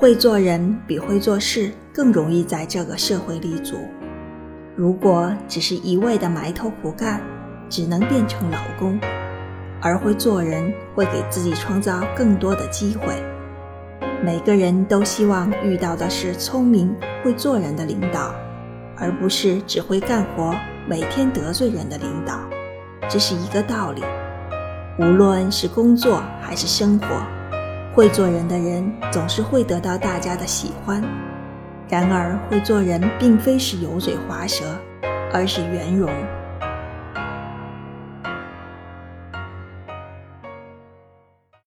会做人比会做事更容易在这个社会立足。如果只是一味的埋头苦干，只能变成劳工；而会做人会给自己创造更多的机会。每个人都希望遇到的是聪明会做人的领导，而不是只会干活、每天得罪人的领导。这是一个道理。无论是工作还是生活。会做人的人总是会得到大家的喜欢，然而会做人并非是油嘴滑舌，而是圆融。